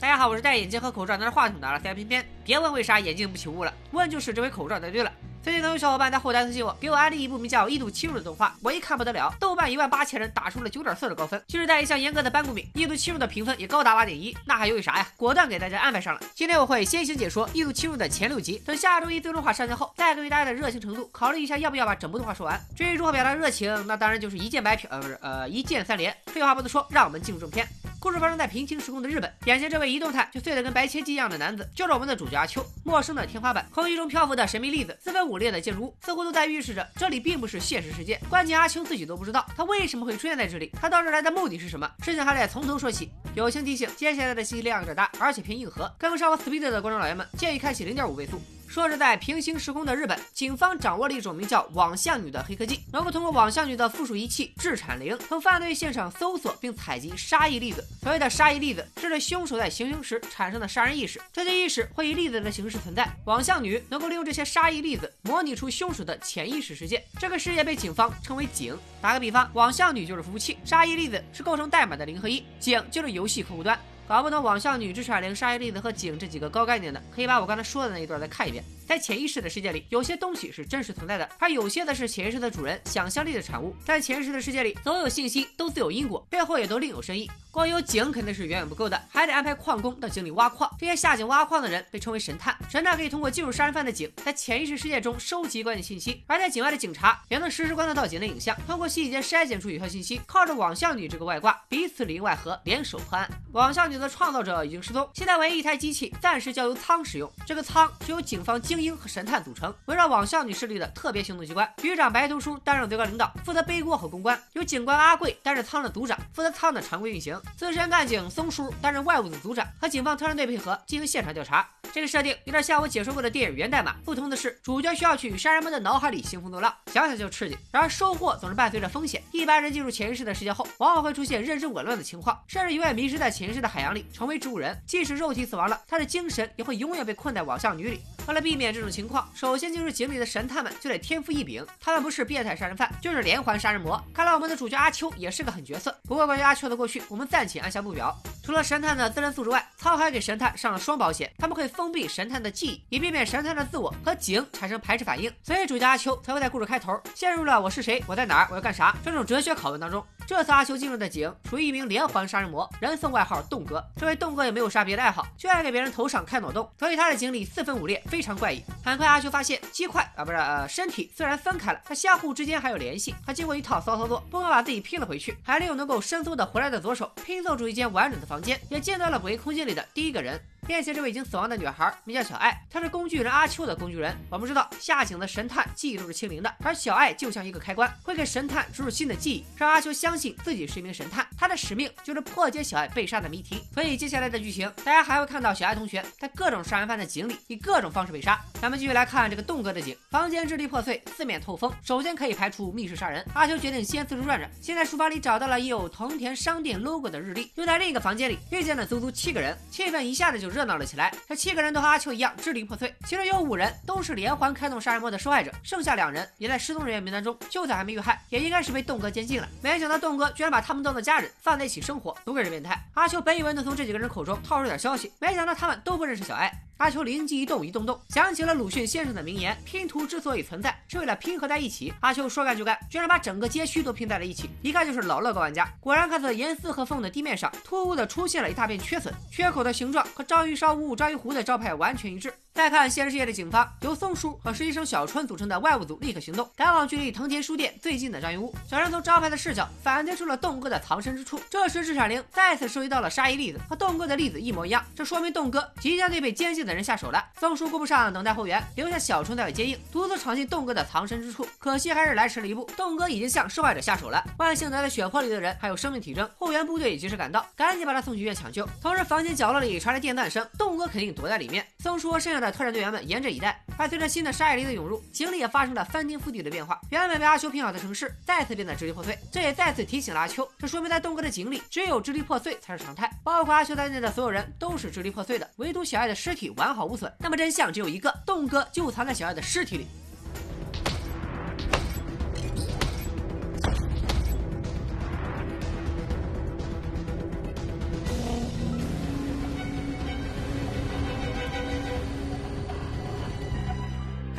大家好，我是戴眼镜和口罩拿着话筒的阿塞偏偏。别问为啥眼镜不起雾了，问就是这回口罩戴对了。最近有小伙伴在后台私信我，给我安利一部名叫《异度侵入》的动画，我一看不得了，豆瓣一万八千人打出了九点四的高分，就是带一项严格的班固名，《异度侵入》的评分也高达八点一，那还犹豫啥呀？果断给大家安排上了。今天我会先行解说《异度侵入》的前六集，等下周一最终话上线后，再根据大家的热情程度考虑一下要不要把整部动画说完。至于如何表达热情，那当然就是一键白嫖，呃不是呃一键三连。废话不多说，让我们进入正片。故事发生在平行时空的日本，眼前这位一动态就碎得跟白切鸡一样的男子，就是我们的主角阿秋。陌生的天花板，空气中漂浮的神秘粒子，四分五裂的建筑物，似乎都在预示着这里并不是现实世界。关键阿秋自己都不知道，他为什么会出现在这里，他到这来的目的是什么？事情还得从头说起。友情提醒：接下来的信息量有点大，而且偏硬核，跟不上我 speed 的观众老爷们，建议开启零点五倍速。说是在平行时空的日本，警方掌握了一种名叫“网像女”的黑科技，能够通过网像女的附属仪器“制产灵”，从犯罪现场搜索并采集杀意粒子。所谓的杀意粒子，是对凶手在行凶时产生的杀人意识，这些意识会以粒子的形式存在。网像女能够利用这些杀意粒子，模拟出凶手的潜意识世界。这个世界被警方称为“井”。打个比方，网像女就是服务器，杀意粒子是构成代码的零和一，井就是游戏客户端。搞不懂网校女、之产灵、杀意粒子和井这几个高概念的，可以把我刚才说的那一段再看一遍。在潜意识的世界里，有些东西是真实存在的，而有些的是潜意识的主人想象力的产物。在潜意识的世界里，所有信息都自有因果，背后也都另有深意。光有井肯定是远远不够的，还得安排矿工到井里挖矿。这些下井挖矿的人被称为神探。神探可以通过进入杀人犯的井，在潜意识世界中收集关键信息，而在井外的警察也能实时观测到井的影像，通过细节筛选出有效信息，靠着网像女这个外挂，彼此里应外合，联手破案。网像女的创造者已经失踪，现在唯一一台机器暂时交由仓使用。这个仓是由警方精英和神探组成，围绕网像女势力的特别行动机关，局长白头书担任最高领导，负责背锅和公关，由警官阿贵担任仓的组长，负责仓的常规运行。资深干警松叔担任外务组组长，和警方特战队配合进行现场调查。这个设定有点像我解说过的电影《源代码》，不同的是，主角需要去与杀人魔的脑海里兴风作浪，想想就刺激。然而收获总是伴随着风险。一般人进入潜意识的世界后，往往会出现认知紊乱的情况，甚至永远迷失在潜意识的海洋里，成为植物人。即使肉体死亡了，他的精神也会永远被困在网像女里。为了避免这种情况，首先进入井里的神探们就得天赋异禀，他们不是变态杀人犯，就是连环杀人魔。看来我们的主角阿秋也是个狠角色。不过关于阿秋的过去，我们暂且按下不表。除了神探的自身素质外，沧海给神探上了双保险，他们会封闭神探的记忆，以避免神探的自我和井产生排斥反应。所以主角阿秋才会在故事开头陷入了“我是谁，我在哪儿，我要干啥”这种哲学拷问当中。这次阿秋进入的井属于一名连环杀人魔，人送外号“洞哥”。这位洞哥也没有啥别的爱好，就爱给别人头上开脑洞，所以他的井里四分五裂，非常怪异。很快阿秋发现，鸡块啊不是呃身体虽然分开了，但相互之间还有联系。他经过一套骚操作，不光把自己拼了回去，还利用能够伸缩的回来的左手拼凑出一间完整的房间，也见到了诡异空间里的第一个人。面前这位已经死亡的女孩名叫小爱，她是工具人阿秋的工具人。我们知道下井的神探记忆都是清零的，而小爱就像一个开关，会给神探注入新的记忆，让阿秋相信自己是一名神探。他的使命就是破解小爱被杀的谜题。所以接下来的剧情，大家还会看到小爱同学在各种杀人犯的井里以各种方式被杀。咱们继续来看这个洞哥的井，房间支离破碎，四面透风。首先可以排除密室杀人，阿秋决定先四处转转。先在书房里找到了。印有藤田商店 logo 的日历，又在另一个房间里遇见了。足足七个人，气氛一下子就热。热闹了起来，这七个人都和阿秋一样支离破碎，其中有五人都是连环开动杀人魔的受害者，剩下两人也在失踪人员名单中，就算还没遇害，也应该是被洞哥监禁了。没想到洞哥居然把他们当做家人，放在一起生活，都给人变态。阿秋本以为能从这几个人口中套出点消息，没想到他们都不认识小艾。阿秋灵机一动，一动动想起了鲁迅先生的名言：拼图之所以存在，是为了拼合在一起。阿秋说干就干，居然把整个街区都拼在了一起，一看就是老乐高玩家。果然，看似严丝合缝的地面上，突兀的出现了一大片缺损，缺口的形状和章鱼烧五五章鱼湖的招牌完全一致。再看现实世界的警方，由松叔和实习生小春组成的外务组立刻行动，赶往距离藤田书店最近的章鱼屋。小春从招牌的视角反推出了洞哥的藏身之处。这时，制产灵再次收集到了杀意粒子，和洞哥的粒子一模一样，这说明洞哥即将对被监禁的人下手了。松叔顾不上等待后援，留下小春在外接应，独自闯进洞哥的藏身之处。可惜还是来迟了一步，洞哥已经向受害者下手了。万幸埋在血泊里的人还有生命体征，后援部队也及时赶到，赶紧把他送去医院抢救。同时，房间角落里传来电断声，洞哥肯定躲在里面。松叔剩下的特战队员们严。阵以待，而随着新的沙叶林的涌入，井里也发生了翻天覆地的变化。原本被阿秋拼好的城市再次变得支离破碎，这也再次提醒了阿秋，这说明在东哥的井里，只有支离破碎才是常态。包括阿秋在内的所有人都是支离破碎的，唯独小爱的尸体完好无损。那么真相只有一个，东哥就藏在小爱的尸体里。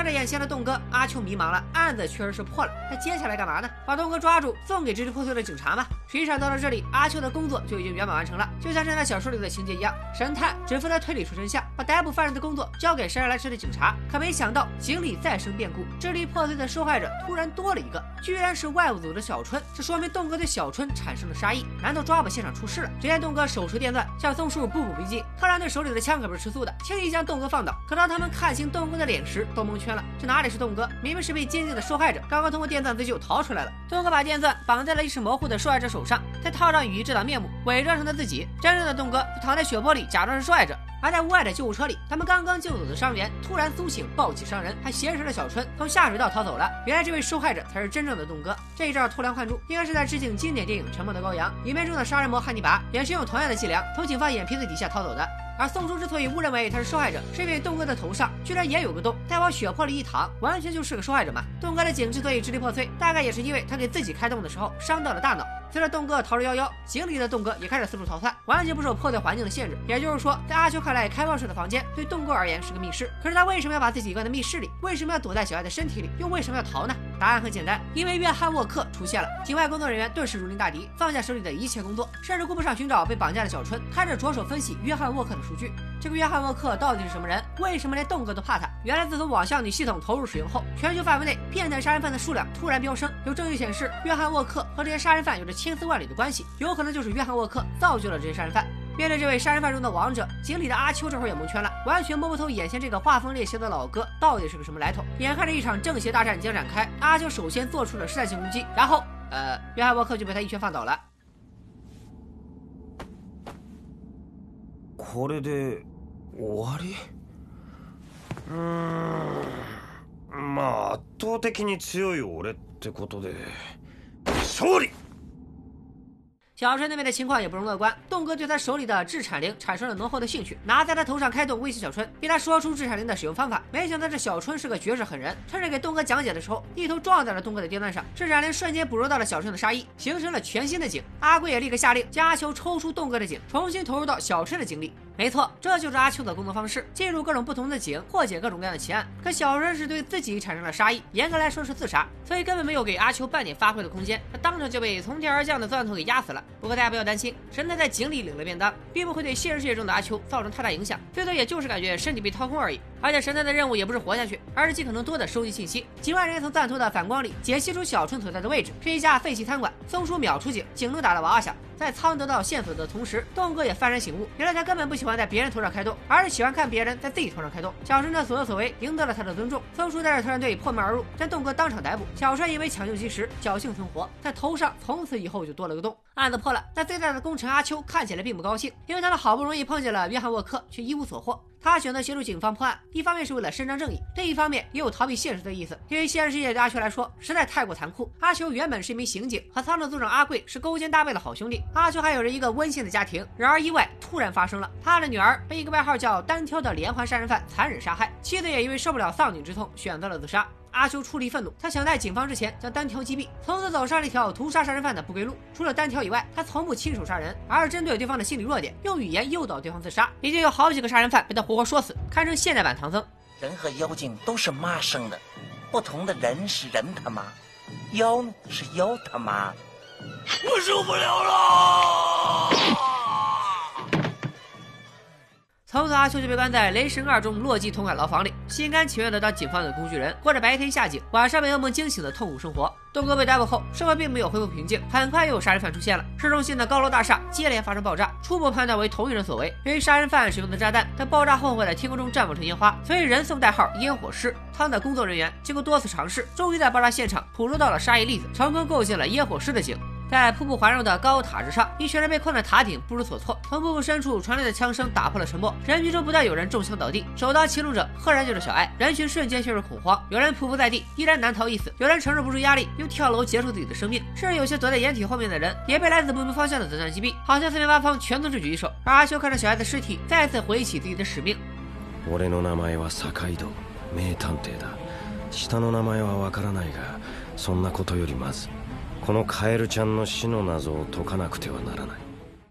看着眼前的栋哥，阿秋迷茫了。案子确实是破了，那接下来干嘛呢？把栋哥抓住，送给支离破碎的警察吗？实际上到了这里，阿秋的工作就已经圆满完成了，就像现在小说里的情节一样，神探只负责推理出真相，把逮捕犯人的工作交给姗姗来迟的警察。可没想到，井里再生变故，支离破碎的受害者突然多了一个，居然是外务组的小春。这说明栋哥对小春产生了杀意，难道抓捕现场出事了？只见栋哥手持电钻向松树步步逼近，特兰队手里的枪可不是吃素的，轻易将栋哥放倒。可当他们看清栋哥的脸时，都蒙圈了，这哪里是栋哥？明明是被监禁的受害者，刚刚通过电钻自救逃出来了。栋哥把电钻绑在了意识模糊的受害者手上，再套上雨衣遮挡面目，伪装成他自己。真正的栋哥就躺在血泊里，假装是受害者。而在屋外的救护车里，他们刚刚救走的伤员突然苏醒，抱起伤人，还挟持了小春从下水道逃走了。原来这位受害者才是真正的栋哥。这一招偷梁换柱，应该是在致敬经典电影《沉默的羔羊》影片中的杀人魔汉尼拔，也是用同样的伎俩从警方眼皮子底下逃走的。而宋叔之所以误认为他是受害者，是因为栋哥的头上居然也有个洞，再往血泊里一躺，完全就是个受害者嘛。栋哥的颈之所以支离破碎，大概也是因为他给自己开洞的时候伤到了大脑。随着栋哥逃之夭夭，井里的栋哥也开始四处逃窜，完全不受破碎环境的限制。也就是说，在阿秋看来，开放式的房间对栋哥而言是个密室。可是他为什么要把自己关在密室里？为什么要躲在小爱的身体里？又为什么要逃呢？答案很简单，因为约翰沃克出现了。境外工作人员顿时如临大敌，放下手里的一切工作，甚至顾不上寻找被绑架的小春，开始着手分析约翰沃克的数据。这个约翰沃克到底是什么人？为什么连栋哥都怕他？原来自从网校女系统投入使用后，全球范围内变态杀人犯的数量突然飙升。有证据显示，约翰沃克和这些杀人犯有着千丝万缕的关系，有可能就是约翰沃克造就了这些杀人犯。面对这位杀人犯中的王者，井里的阿秋这会儿也蒙圈了，完全摸不透眼前这个画风猎奇的老哥到底是个什么来头。眼看着一场正邪大战将展开，阿秋首先做出了试探性攻击，然后，呃，约翰沃克就被他一拳放倒了。これで終わりうーんまあ圧倒的に強い俺ってことで勝利 小春那边的情况也不容乐观，栋哥对他手里的制产灵产生了浓厚的兴趣，拿在他头上开动威胁小春，逼他说出制产灵的使用方法。没想到这小春是个绝世狠人，趁着给栋哥讲解的时候，一头撞在了栋哥的电钻上，制产灵瞬间捕捉到了小春的杀意，形成了全新的井。阿贵也立刻下令加球抽出栋哥的井，重新投入到小春的井里。没错，这就是阿秋的工作方式，进入各种不同的井，破解各种各样的奇案。可小人是对自己产生了杀意，严格来说是自杀，所以根本没有给阿秋半点发挥的空间。他当场就被从天而降的钻头给压死了。不过大家不要担心，神探在井里领了便当，并不会对现实世界中的阿秋造成太大影响，最多也就是感觉身体被掏空而已。而且神探的任务也不是活下去，而是尽可能多的收集信息。警外人员从钻头的反光里解析出小春所在的位置是一家废弃餐馆。松鼠秒出警，警钟打了哇哇响。在仓得到线索的同时，栋哥也幡然醒悟，原来他根本不喜欢在别人头上开洞，而是喜欢看别人在自己头上开洞。小春的所作所为赢得了他的尊重。松鼠带着特战队破门而入，将栋哥当场逮捕。小帅因为抢救及时，侥幸存活，在头上从此以后就多了个洞。案子破了，但最大的功臣阿秋看起来并不高兴，因为他们好不容易碰见了约翰沃克，却一无所获。他选择协助警方破案，一方面是为了伸张正义，另一方面也有逃避现实的意思。因为现实世界对阿秋来说实在太过残酷。阿秋原本是一名刑警，和仓的组长阿贵是勾肩搭背的好兄弟。阿秋还有着一个温馨的家庭，然而意外突然发生了，他的女儿被一个外号叫单挑的连环杀人犯残忍杀害，妻子也因为受不了丧女之痛，选择了自杀。阿修出离愤怒，他想在警方之前将单挑击毙，从此走上了一条屠杀杀人犯的不归路。除了单挑以外，他从不亲手杀人，而是针对对方的心理弱点，用语言诱导对方自杀。已经有好几个杀人犯被他活活说死，堪称现代版唐僧。人和妖精都是妈生的，不同的人是人他妈，妖呢是妖他妈。我受不了了。从此，阿秋就被关在《雷神二》中洛基同款牢房里，心甘情愿的当警方的工具人，过着白天下井，晚上被噩梦惊醒的痛苦生活。东哥被逮捕后，社会并没有恢复平静，很快又有杀人犯出现了。市中心的高楼大厦接连发生爆炸，初步判断为同一人所为。由于杀人犯使用的炸弹在爆炸后会在天空中绽放成烟花，所以人送代号“烟火师”。他们的工作人员经过多次尝试，终于在爆炸现场捕捉到了杀意粒子，成功构建了烟火师的井。在瀑布环绕的高塔之上，一群人被困在塔顶，不知所措。从瀑布深处传来的枪声打破了沉默，人群中不断有人中枪倒地。首当其冲者赫然就是小艾，人群瞬间陷入恐慌，有人匍匐在地，依然难逃一死；有人承受不住压力，又跳楼结束自己的生命。甚至有些躲在掩体后面的人，也被来自不明方向的子弹击毙，好像四面八方全都是狙击手。而阿修看着小艾的尸体，再次回忆起自己的使命。我的名前は坂井戸名探偵だ。下の名前はわからないが、そんなことよりまず。 このカエルちゃんの死の謎を解かなくてはならない。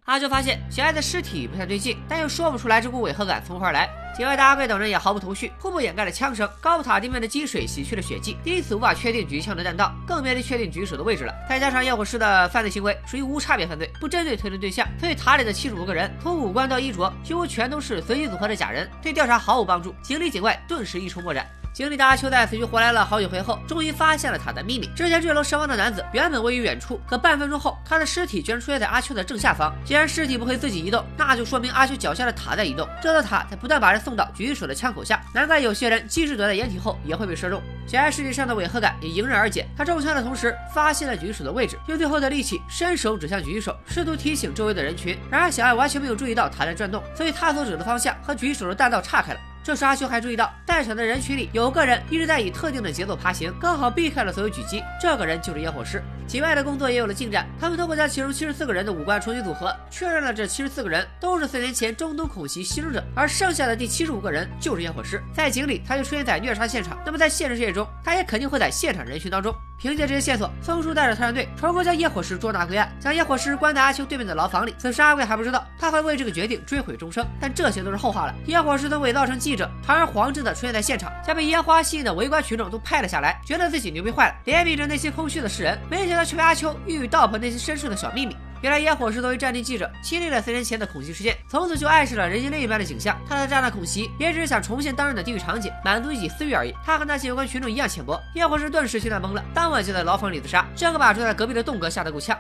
阿秋发现小爱的尸体不太对劲，但又说不出来这股违和感从何而来。警卫大阿贵等人也毫不头绪，互不掩盖了枪声。高塔地面的积水洗去了血迹，因此无法确定举枪的弹道，更别提确定举手的位置了。再加上焰火师的犯罪行为属于无差别犯罪，不针对特定对象，所以塔里的七十五个人，从五官到衣着，几乎全都是随机组合的假人，对调查毫无帮助。警里警外顿时一筹莫展。 警里的阿秋在死去活来了好几回后，终于发现了塔的秘密。之前坠楼身亡的男子原本位于远处，可半分钟后，他的尸体居然出现在阿秋的正下方。既然尸体不会自己移动，那就说明阿秋脚下的塔在移动。这座塔在不断把人送到狙击手的枪口下，难怪有些人即使躲在掩体后也会被射中。小爱尸体上的违和感也迎刃而解。他中枪的同时发现了狙击手的位置，用最后的力气伸手指向狙击手，试图提醒周围的人群。然而小爱完全没有注意到塔在转动，所以他所指的方向和狙击手的弹道岔开了。这时阿修还注意到，在场的人群里有个人一直在以特定的节奏爬行，刚好避开了所有狙击。这个人就是烟火师。体外的工作也有了进展，他们通过将其中七十四个人的五官重新组合，确认了这七十四个人都是四年前中东恐袭牺牲者，而剩下的第七十五个人就是烟火师。在井里，他就出现在虐杀现场，那么在现实世界中，他也肯定会在现场人群当中。凭借这些线索，松叔带着特战队成功将烟火师捉拿归案，将烟火师关在阿秋对面的牢房里。此时阿贵还不知道，他会为这个决定追悔终生。但这些都是后话了。烟火师曾伪造成记者，堂而皇之的出现在现场，将被烟花吸引的围观群众都拍了下来，觉得自己牛逼坏了，怜悯着那些空虚的世人。没想到却被阿秋欲。道破内心深处的小秘密。原来野火是作为战地记者，亲历了四年前的恐袭事件，从此就爱上了人间另一般的景象。他的炸弹恐袭也只是想重现当日的地狱场景，满足一己私欲而已。他和那些有关群众一样浅薄。野火是顿时心态懵了，当晚就在牢房里自杀。这个把住在隔壁的栋哥吓得够呛。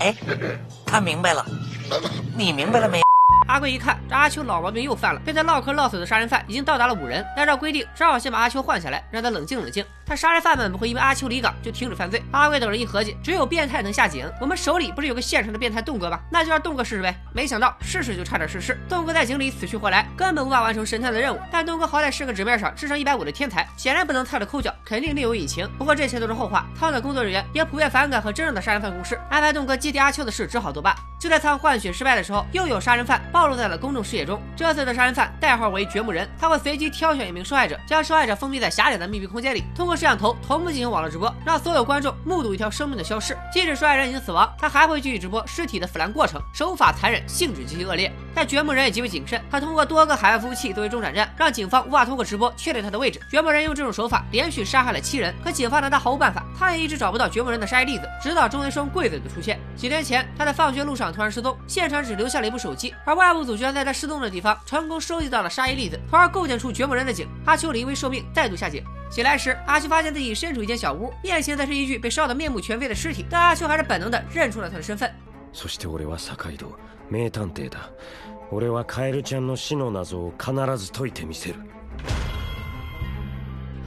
哎，他明白了，你明白了没？阿贵一看，这阿秋老毛病又犯了，被他唠嗑唠死的杀人犯已经到达了五人。按照规定，只好先把阿秋换下来，让他冷静冷静。但杀人犯们不会因为阿秋离岗就停止犯罪。阿贵等人一合计，只有变态能下井。我们手里不是有个现成的变态栋哥吗？那就让栋哥试试呗。没想到试试就差点逝世。栋哥在井里死去活来，根本无法完成神探的任务。但栋哥好歹是个纸面上智商一百五的天才，显然不能菜的抠脚，肯定另有隐情。不过这些都是后话。汤的工作人员也普遍反感和真正的杀人犯共事，安排栋哥接替阿秋的事只好作罢。就在仓换血失败的时候，又有杀人犯暴露在了公众视野中。这次的杀人犯代号为掘墓人，他会随机挑选一名受害者，将受害者封闭在狭窄的密闭空间里，通过摄像头同步进行网络直播，让所有观众目睹一条生命的消失。即使受害人已经死亡，他还会继续直播尸体的腐烂过程，手法残忍，性质极其恶劣。但掘墓人也极为谨慎，他通过多个海外服务器作为中转站，让警方无法通过直播确定他的位置。掘墓人用这种手法连续杀害了七人，可警方拿他毫无办法。他也一直找不到掘墓人的杀害例子，直到中学生贵子的出现。几年前，他在放学路上突然失踪，现场只留下了一部手机，而外部组居然在他失踪的地方成功收集到了杀一粒子，从而构建出掘墓人的井。阿秋临危受命，再度下井。醒来时，阿秋发现自己身处一间小屋，面前则是一具被烧得面目全非的尸体。但阿秋还是本能的认出了他的身份。そして俺は坂井戸名探偵だ。俺はカエルちゃんの死の謎を必ず解いてみせる。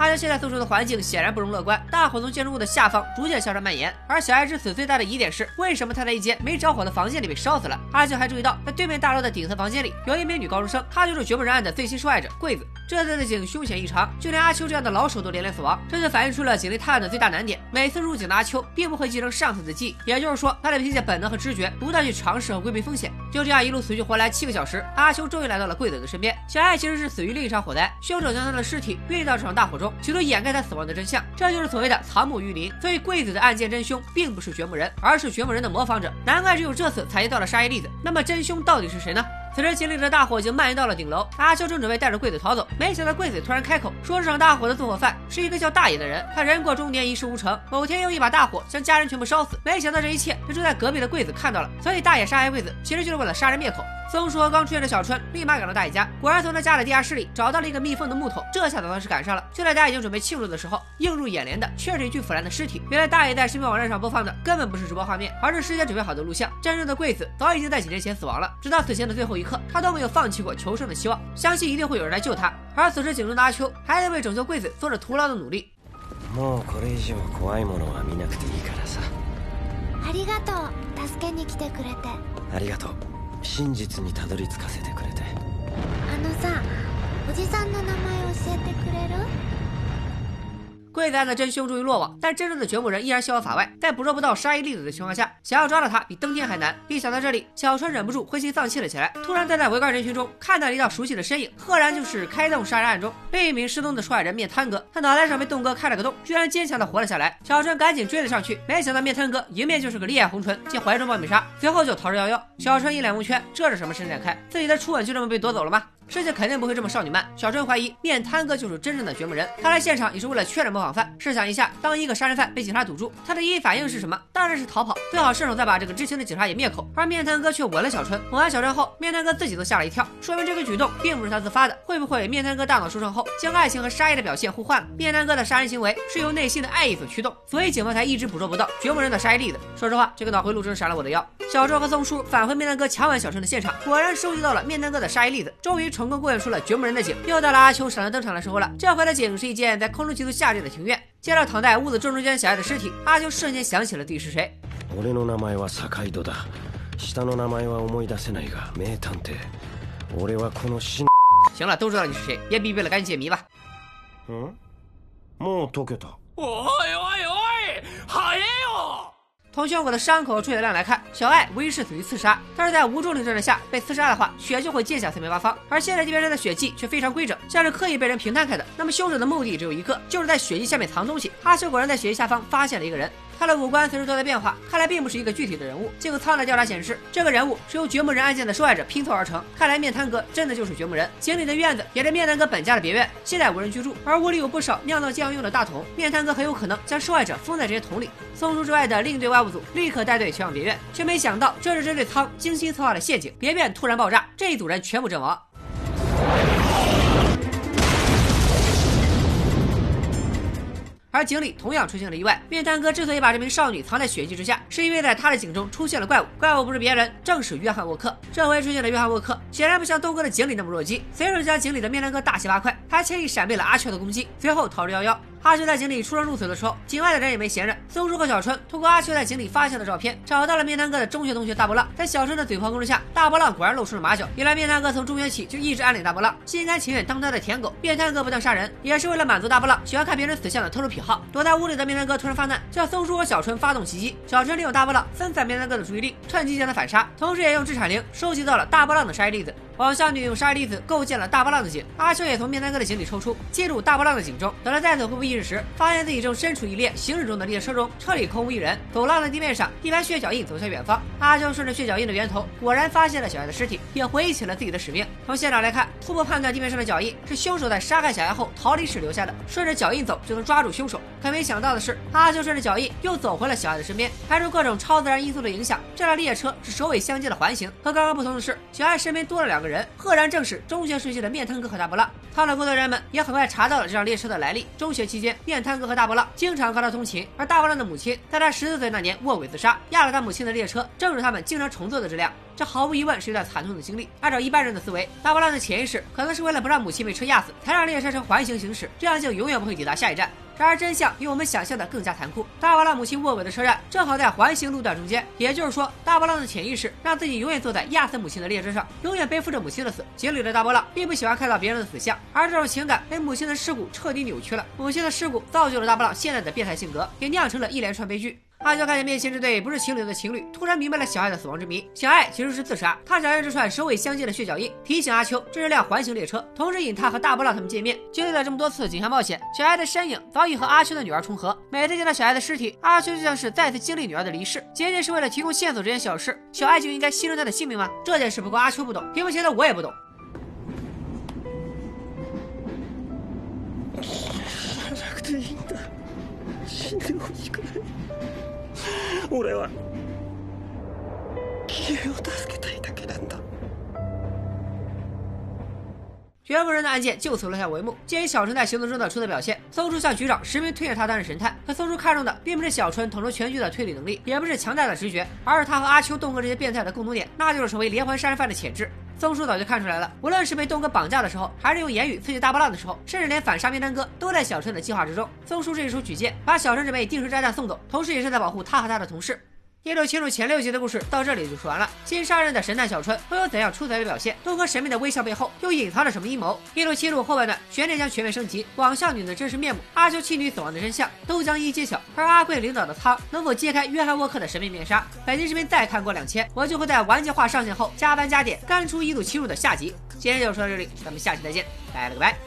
阿秋现在所处的环境显然不容乐观，大火从建筑物的下方逐渐向上蔓延。而小爱之死最大的疑点是，为什么他在一间没着火的房间里被烧死了？阿秋还注意到，在对面大楼的顶层房间里有一名女高中生，她就是掘墓人案的最新受害者桂子。这次的井凶险异常，就连阿秋这样的老手都连连死亡，这就反映出了井内探案的最大难点。每次入井的阿秋并不会继承上次的记忆，也就是说，他得凭借本能和直觉，不断去尝试和规避风险。就这样一路死去活来七个小时，阿秋终于来到了桂子的身边。小爱其实是死于另一场火灾，凶手将他的尸体运到这场大火中，企图掩盖他。死亡的真相，这就是所谓的藏木于林。所以贵子的案件真凶并不是掘墓人，而是掘墓人的模仿者。难怪只有这次采集到了杀一粒子。那么真凶到底是谁呢？此时，经历的大火已经蔓延到了顶楼。阿秋正准备带着贵子逃走，没想到贵子突然开口说：“这场大火的纵火犯是一个叫大爷的人，他人过中年，一事无成。某天用一把大火将家人全部烧死。没想到这一切被住在隔壁的贵子看到了，所以大爷杀害贵子其实就是为了杀人灭口。”松叔和刚出现的小春立马赶到大爷家，果然从他家的地下室里找到了一个密封的木桶。这下子算是赶上了。就在大家已经准备庆祝的时候，映入眼帘的却是一具腐烂的尸体。原来大爷在视频网站上播放的根本不是直播画面，而是事先准备好的录像。真正的贵子早已经在几年前死亡了，直到死前的最后一刻，他都没有放弃过求生的希望，相信一定会有人来救他。而此时井中的阿秋还在为拯救贵子做着徒劳的努力。もうこれ以上怖いものは見なくていいからさ。ありがとう、助けに来てくれて。ありがとう。 真実にたどり着かせてくれてあのさおじさんの名前教えてくれる？鬼子案的真凶终于落网，但真正的掘墓人依然逍遥法外。在捕捉不到杀一粒子的情况下，想要抓到他比登天还难。一想到这里，小川忍不住灰心丧气了起来。突然，在在围观人群中看到了一道熟悉的身影，赫然就是开洞杀人案中另一名失踪的受害人面瘫哥。他脑袋上被洞哥开了个洞，居然坚强的活了下来。小川赶紧追了上去，没想到面瘫哥迎面就是个烈焰红唇及怀中爆米杀，随后就逃之夭夭。小川一脸蒙圈，这是什么神展开？自己的初吻就这么被夺走了吗？事情肯定不会这么少女漫。小春怀疑面瘫哥就是真正的掘墓人，他来现场也是为了确认模仿犯。试想一下，当一个杀人犯被警察堵住，他的第一反应是什么？当然是逃跑，最好顺手再把这个知情的警察也灭口。而面瘫哥却吻了小春，吻完小春后，面瘫哥自己都吓了一跳，说明这个举动并不是他自发的。会不会面瘫哥大脑受创后，将爱情和杀意的表现互换了？面瘫哥的杀人行为是由内心的爱意所驱动，所以警方才一直捕捉不到掘墓人的杀意例子。说实话，这个脑回路真是闪了我的腰。小周和宋叔返回面瘫哥强吻小春的现场，果然收集到了面瘫哥的杀意例子，终于成功构建出了掘墓。人的井又到了阿秋闪亮登场的时候了。这回的井是一间在空中急速下坠的庭院。见到躺在屋子正中间小爱的尸体，阿秋瞬间想起了自己是谁。俺の名前は坂井戸だ。下の名前は思い出せないが、名探偵。俺はこの死。行了，都知道你是谁，别逼逼了，赶紧解谜吧。嗯，もう解けた。おいおいおい、早えよ！ 从胸口的伤口出血量来看，小艾无疑是死于刺杀。但是在无重力状态下被刺杀的话，血就会溅向四面八方。而现在地面上的血迹却非常规整，像是刻意被人平摊开的。那么凶手的目的只有一个，就是在血迹下面藏东西。阿修果然在血迹下方发现了一个人。他的五官随时都在变化，看来并不是一个具体的人物。经过苍的调查显示，这个人物是由掘墓人案件的受害者拼凑而成。看来面瘫哥真的就是掘墓人。井里的院子也是面瘫哥本家的别院，现在无人居住，而屋里有不少酿造酱油用的大桶。面瘫哥很有可能将受害者封在这些桶里。松叔之外的另一队外务组立刻带队前往别院，却没想到这是针对苍精心策划的陷阱。别院突然爆炸，这一组人全部阵亡。而井里同样出现了意外。面瘫哥之所以把这名少女藏在血迹之下，是因为在他的井中出现了怪物。怪物不是别人，正是约翰沃克。这回出现的约翰沃克显然不像东哥的井里那么弱鸡，随手将井里的面瘫哥大卸八块，还轻易闪避了阿雀的攻击，随后逃之夭夭。阿秋在井里出生入死的时候，井外的人也没闲着。松叔和小春通过阿秋在井里发现的照片，找到了面瘫哥的中学同学大波浪。在小春的嘴炮攻势下，大波浪果然露出了马脚。原来面瘫哥从中学起就一直暗恋大波浪，心甘情愿当他的舔狗。面瘫哥不当杀人，也是为了满足大波浪喜欢看别人死相的特殊癖好。躲在屋里的面瘫哥突然发难，叫松叔和小春发动袭击。小春利用大波浪分散面瘫哥的注意力，趁机将他反杀，同时也用制产灵收集到了大波浪的杀意粒子。王香女用沙粒子构建了大波浪的井，阿秋也从面瘫哥的井里抽出，进入大波浪的井中。等他再次恢复意识时，发现自己正身处一列行驶中的列车中，车里空无一人。走廊的地面上，一排血脚印走向远方。阿秋顺着血脚印的源头，果然发现了小爱的尸体，也回忆起了自己的使命。从现场来看，初步判断地面上的脚印是凶手在杀害小爱后逃离时留下的，顺着脚印走就能抓住凶手。可没想到的是，阿秋顺着脚印又走回了小爱的身边。排除各种超自然因素的影响，这辆列车是首尾相接的环形。和刚刚不同的是，小爱身边多了两个人，人赫然正是。中学时期的面瘫哥和大波浪，他的工作人员们也很快查到了这辆列车的来历。中学期间，面瘫哥和大波浪经常和他通勤，而大波浪的母亲在他十四岁那年卧轨自杀，压了他母亲的列车正是他们经常乘坐的这辆。这毫无疑问是一段惨痛的经历。按照一般人的思维，大波浪的潜意识可能是为了不让母亲被车压死，才让列车呈环形行驶，这样就永远不会抵达下一站。然而真相比我们想象的更加残酷。大波浪母亲卧轨的车站正好在环形路段中间，也就是说，大波浪的潜意识让自己永远坐在亚瑟母亲的列车上，永远背负着母亲的死。井里的大波浪并不喜欢看到别人的死相，而这种情感被母亲的尸骨彻底扭曲了。母亲的尸骨造就了大波浪现在的变态性格，也酿成了一连串悲剧。阿娇看见面前这对不是情侣的情侣，突然明白了小爱的死亡之谜。小爱其实是自杀。他想用这串首尾相接的血脚印提醒阿秋这是辆环形列车，同时引他和大波浪他们见面。经历了这么多次警察冒险，小爱的身影早已和阿秋的女儿重合。每次见到小爱的尸体，阿秋就像是再次经历女儿的离世。仅仅是为了提供线索这件小事，小爱就应该牺牲她的性命吗？这件事不过阿秋不懂，屏幕前的我也不懂。俺はキリを助けたいだけなんだ。掘墓人的案件就此落下帷幕。鉴于小春在行动中的出色表现，松叔向局长实名推荐他担任神探。可松叔看中的并不是小春统筹全局的推理能力，也不是强大的直觉，而是他和阿秋、东哥这些变态的共同点，那就是成为连环杀人犯的潜质。 松叔早就看出来了，无论是被东哥绑架的时候，还是用言语刺激大波浪的时候，甚至连反杀名单哥，都在小春的计划之中。松叔这一手举荐，把小春准备定时炸弹送走，同时也是在保护他和他的同事。一六七入前六集的故事到这里就说完了。新上任的神探小春会有怎样出彩的表现？东河神秘的微笑背后又隐藏着什么阴谋？一六七入后半段悬念将全面升级，网校女的真实面目，阿修妻女死亡的真相都将一一揭晓。而阿贵领导的仓能否揭开约翰沃克的神秘面纱？本期视频再看过两千，我就会在完结话上线后加班加点干出一六七入的下集。今天就说到这里，咱们下期再见，拜了个拜。